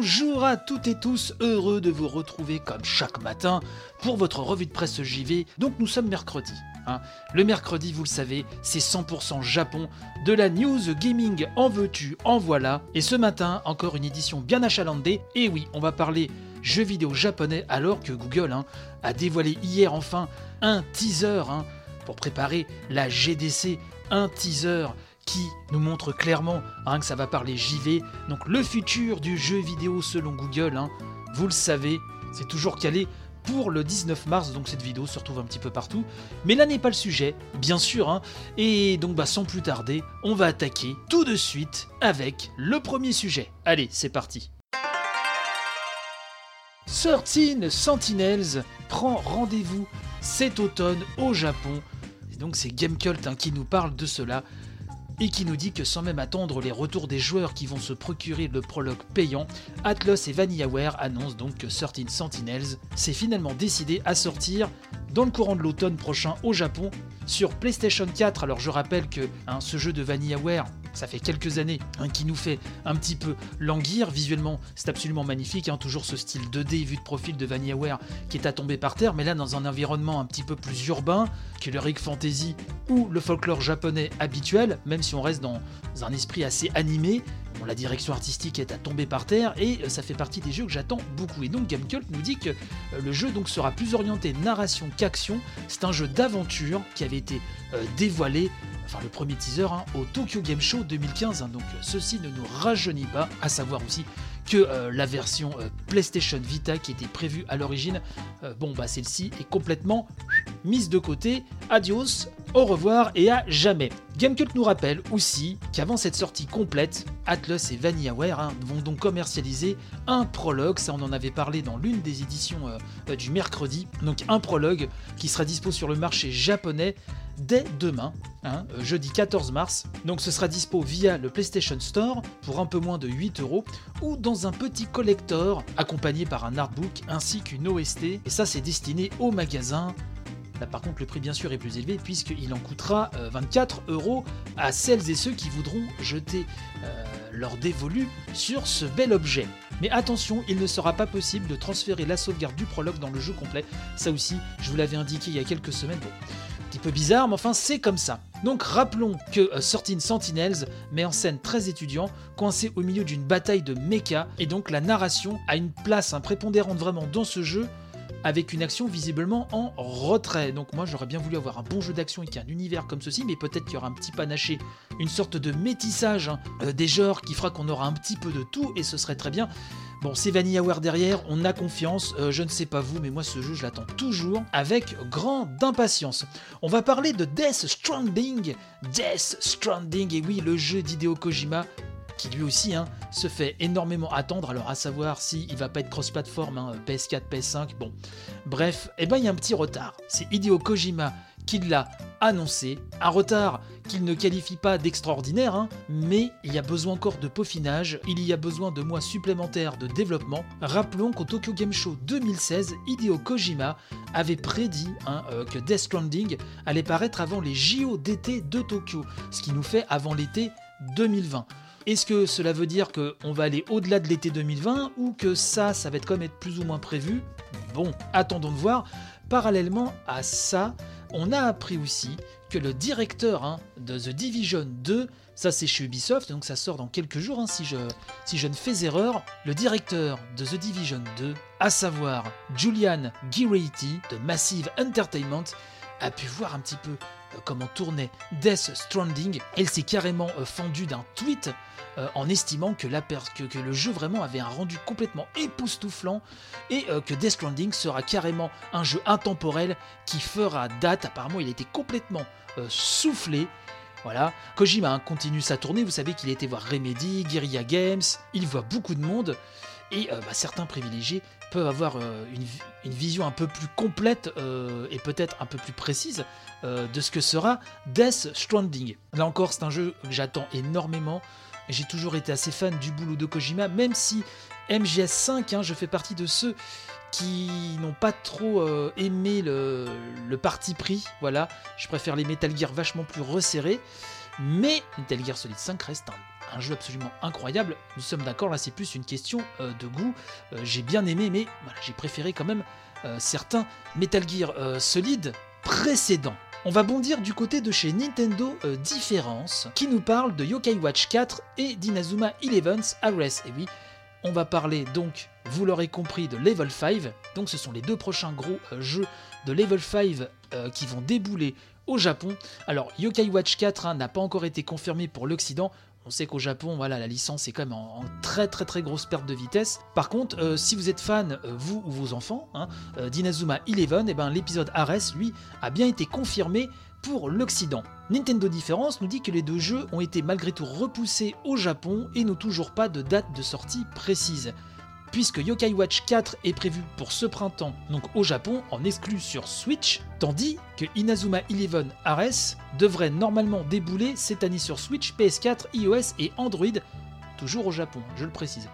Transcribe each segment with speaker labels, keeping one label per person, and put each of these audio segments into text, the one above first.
Speaker 1: Bonjour à toutes et tous, heureux de vous retrouver comme chaque matin pour votre revue de presse JV. Donc nous sommes mercredi. hein. Le mercredi, vous le savez, c'est 100% Japon, de la news gaming en veux-tu, en voilà. Et ce matin, encore une édition bien achalandée. Et oui, on va parler jeux vidéo japonais alors que Google hein, a dévoilé hier enfin un teaser hein, pour préparer la GDC, un teaser qui nous montre clairement hein, que ça va parler JV. Donc le futur du jeu vidéo selon Google, hein, vous le savez, c'est toujours calé pour le 19 mars, donc cette vidéo se retrouve un petit peu partout. Mais là n'est pas le sujet, bien sûr. hein. Et donc bah, sans plus tarder, on va attaquer tout de suite avec le premier sujet. Allez, c'est parti. 13 Sentinels prend rendez-vous cet automne au Japon. Et donc c'est Gamecult hein, qui nous parle de cela et qui nous dit que sans même attendre les retours des joueurs qui vont se procurer le prologue payant, Atlas et VanillaWare annoncent donc que 13 Sentinels s'est finalement décidé à sortir dans le courant de l'automne prochain au Japon sur PlayStation 4. Alors je rappelle que hein, ce jeu de VanillaWare, ça fait quelques années hein, qui nous fait un petit peu languir. Visuellement, c'est absolument magnifique. hein, toujours ce style 2D vu de profil de VanillaWare qui est à tomber par terre, mais là dans un environnement un petit peu plus urbain que le Rick Fantasy ou le folklore japonais habituel, même si on reste dans un esprit assez animé. Bon, la direction artistique est à tomber par terre et euh, ça fait partie des jeux que j'attends beaucoup. Et donc Gamecult nous dit que euh, le jeu donc sera plus orienté narration qu'action. C'est un jeu d'aventure qui avait été euh, dévoilé, enfin le premier teaser, hein, au Tokyo Game Show 2015. hein. donc euh, ceci ne nous rajeunit pas, à savoir aussi que euh, la version euh, PlayStation Vita qui était prévue à l'origine, bon bah celle-ci est complètement mise de côté. Adios, au revoir et à jamais. Gamecult nous rappelle aussi qu'avant cette sortie complète, Atlus et VanillaWare hein, vont donc commercialiser un prologue, ça on en avait parlé dans l'une des éditions euh, euh, du mercredi, donc un prologue qui sera dispo sur le marché japonais dès demain, hein, euh, jeudi 14 mars. Donc ce sera dispo via le PlayStation Store pour un peu moins de 8 euros ou dans un petit collector accompagné par un artbook ainsi qu'une OST. Et ça c'est destiné au magasin Là, par contre, le prix, bien sûr, est plus élevé puisqu'il en coûtera euh, 24 euros à celles et ceux qui voudront jeter euh, leur dévolu sur ce bel objet. Mais attention, il ne sera pas possible de transférer la sauvegarde du prologue dans le jeu complet. Ça aussi, je vous l'avais indiqué il y a quelques semaines. Bon, un petit peu bizarre, mais enfin, c'est comme ça. Donc rappelons que euh, 13 Sentinels met en scène 13 étudiants coincés au milieu d'une bataille de mecha, et donc la narration a une place hein, prépondérante vraiment dans ce jeu, avec une action visiblement en retrait. Donc moi j'aurais bien voulu avoir un bon jeu d'action avec un univers comme ceci, mais peut-être qu'il y aura un petit panaché, une sorte de métissage hein, euh, des genres qui fera qu'on aura un petit peu de tout, et ce serait très bien. Bon, c'est VanillaWare derrière, on a confiance, euh, je ne sais pas vous, mais moi ce jeu je l'attends toujours avec grande impatience. On va parler de Death Stranding, Death Stranding, et oui, le jeu d'Hideo Kojima qui lui aussi hein, se fait énormément attendre, alors à savoir si il va pas être cross-platform, hein, PS4, PS5, bon. Bref, eh ben il y a un petit retard. C'est Hideo Kojima qui l'a annoncé, un retard qu'il ne qualifie pas d'extraordinaire, hein, mais il y a besoin encore de peaufinage, il y a besoin de mois supplémentaires de développement. Rappelons qu'au Tokyo Game Show 2016, Hideo Kojima avait prédit hein, euh, que Death Stranding allait paraître avant les JO d'été de Tokyo, ce qui nous fait avant l'été 2020. Est-ce que cela veut dire qu'on va aller au-delà de l'été 2020 ou que ça, ça va être comme être plus ou moins prévu? Bon, attendons de voir. Parallèlement à ça, on a appris aussi que le directeur hein, de The Division 2, ça c'est chez Ubisoft, donc ça sort dans quelques jours hein, si, je, ne fais erreur, le directeur de The Division 2, à savoir Julian Giretti de Massive Entertainment, a pu voir un petit peu comment tournait Death Stranding. Elle s'est carrément euh, fendue d'un tweet euh, en estimant que, le jeu vraiment avait un rendu complètement époustouflant et euh, que Death Stranding sera carrément un jeu intemporel qui fera date. Apparemment, il été complètement euh, soufflé. Voilà, Kojima hein, continue sa tournée, vous savez qu'il été voir Remedy, Guerrilla Games, il voit beaucoup de monde, Et euh, bah, certains privilégiés peuvent avoir euh, une, vision un peu plus complète euh, et peut-être un peu plus précise euh, de ce que sera Death Stranding. Là encore, c'est un jeu que j'attends énormément. J'ai toujours été assez fan du boulot de Kojima, même si MGS5, hein, je fais partie de ceux qui n'ont pas trop aimé le, le parti pris. Voilà, je préfère les Metal Gear vachement plus resserrés. Mais Metal Gear Solid 5 reste un, un jeu absolument incroyable. Nous sommes d'accord, là c'est plus une question euh, de goût. Euh, j'ai bien aimé, mais j'ai préféré quand même euh, certains Metal Gear Solid précédents. On va bondir du côté de chez Nintendo Difference, qui nous parle de Yokai Watch 4 et d'Inazuma Eleven's Ares. Et oui, on va parler donc, vous l'aurez compris, de Level 5. Donc ce sont les deux prochains gros jeux de Level 5 euh, qui vont débouler au Japon. Alors Yokai Watch 4 hein, n'a pas encore été confirmé pour l'Occident. On sait qu'au Japon, voilà, la licence est quand même en, très très très grosse perte de vitesse. Par contre, euh, si vous êtes fan, euh, vous ou vos enfants, hein, euh, d'Inazuma Eleven, eh ben, l'épisode Ares, lui, a bien été confirmé pour l'Occident. Nintendo Difference nous dit que les deux jeux ont été malgré tout repoussés au Japon et n'ont toujours pas de date de sortie précise. Puisque Yokai Watch 4 est prévu pour ce printemps, donc au Japon, en exclu sur Switch, tandis que Inazuma Eleven Ares devrait normalement débouler cette année sur Switch, PS4, iOS et Android, toujours au Japon, je le précise.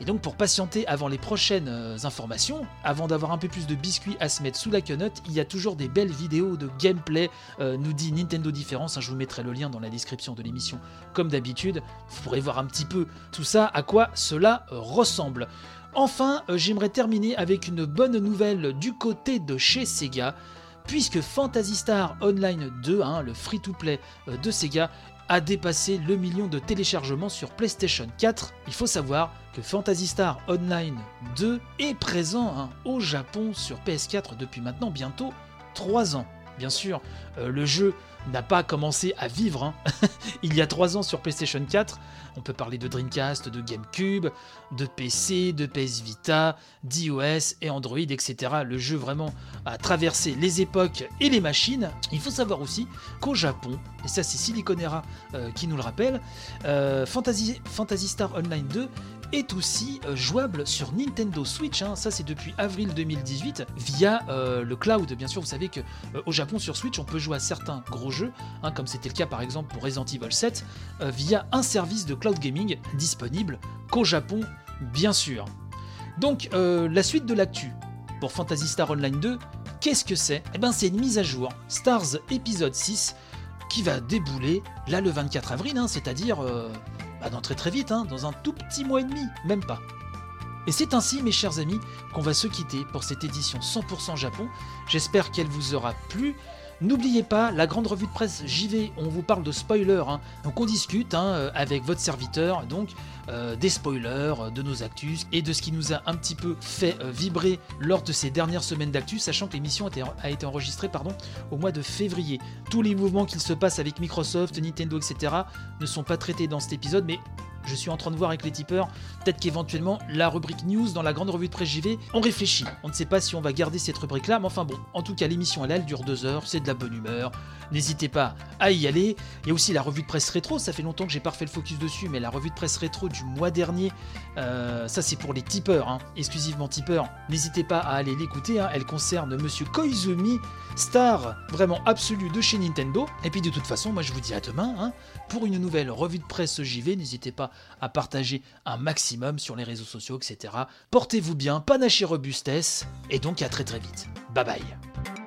Speaker 1: Et donc pour patienter avant les prochaines euh, informations, avant d'avoir un peu plus de biscuits à se mettre sous la quenotte, il y a toujours des belles vidéos de gameplay, euh, nous dit Nintendo Difference, hein, je vous mettrai le lien dans la description de l'émission comme d'habitude, vous pourrez voir un petit peu tout ça, à quoi cela euh, ressemble. Enfin, j'aimerais terminer avec une bonne nouvelle du côté de chez Sega, puisque Phantasy Star Online 2, hein, le free-to-play de Sega, a dépassé le million de téléchargements sur PlayStation 4. Il faut savoir que Phantasy Star Online 2 est présent hein, au Japon sur PS4 depuis maintenant bientôt 3 ans. Bien sûr, euh, le jeu n'a pas commencé à vivre hein. il y a 3 ans sur PlayStation 4. On peut parler de Dreamcast, de GameCube, de PC, de PS Vita, d'iOS et Android, etc. Le jeu vraiment a traversé les époques et les machines. Il faut savoir aussi qu'au Japon, et ça c'est Siliconera euh, qui nous le rappelle, euh, Fantasy, Fantasy Star Online 2 est aussi euh, jouable sur Nintendo Switch. hein. Ça, c'est depuis avril 2018 via euh, le cloud. Bien sûr, vous savez que euh, au Japon sur Switch, on peut jouer à certains gros jeux, hein, comme c'était le cas par exemple pour Resident Evil 7, euh, via un service de cloud gaming disponible qu'au Japon, bien sûr. Donc, la suite de l'actu pour Phantasy Star Online 2, qu'est-ce que c'est? Eh ben, c'est une mise à jour Stars épisode 6 qui va débouler là le 24 avril, hein, c'est-à-dire bah, dans très très vite, hein, dans un tout petit mois et demi, même pas. Et c'est ainsi, mes chers amis, qu'on va se quitter pour cette édition 100% Japon. J'espère qu'elle vous aura plu. N'oubliez pas, la grande revue de presse JV, on vous parle de spoilers. hein. Donc on discute hein, euh, avec votre serviteur, donc euh, des spoilers, euh, de nos actus et de ce qui nous a un petit peu fait vibrer lors de ces dernières semaines d'actu, sachant que l'émission a été, enregistrée au mois de février. Tous les mouvements qu'il se passe avec Microsoft, Nintendo, etc. ne sont pas traités dans cet épisode, mais je suis en train de voir avec les tipeurs, peut-être qu'éventuellement la rubrique news dans la grande revue de presse JV, on réfléchit. On ne sait pas si on va garder cette rubrique-là, mais enfin bon, en tout cas l'émission elle, elle dure deux heures, c'est de la bonne humeur. N'hésitez pas à y aller. Il y a aussi la revue de presse rétro, ça fait longtemps que j'ai pas refait le focus dessus, mais la revue de presse rétro du mois dernier, euh, ça c'est pour les tipeurs, hein, exclusivement tipeurs. N'hésitez pas à aller l'écouter, hein, elle concerne Monsieur Koizumi, star vraiment absolue de chez Nintendo. Et puis de toute façon, moi je vous dis à demain hein, pour une nouvelle revue de presse JV. N'hésitez pas à partager un maximum sur les réseaux sociaux, etc. Portez-vous bien, panache et robustesse, et donc à très très vite. Bye bye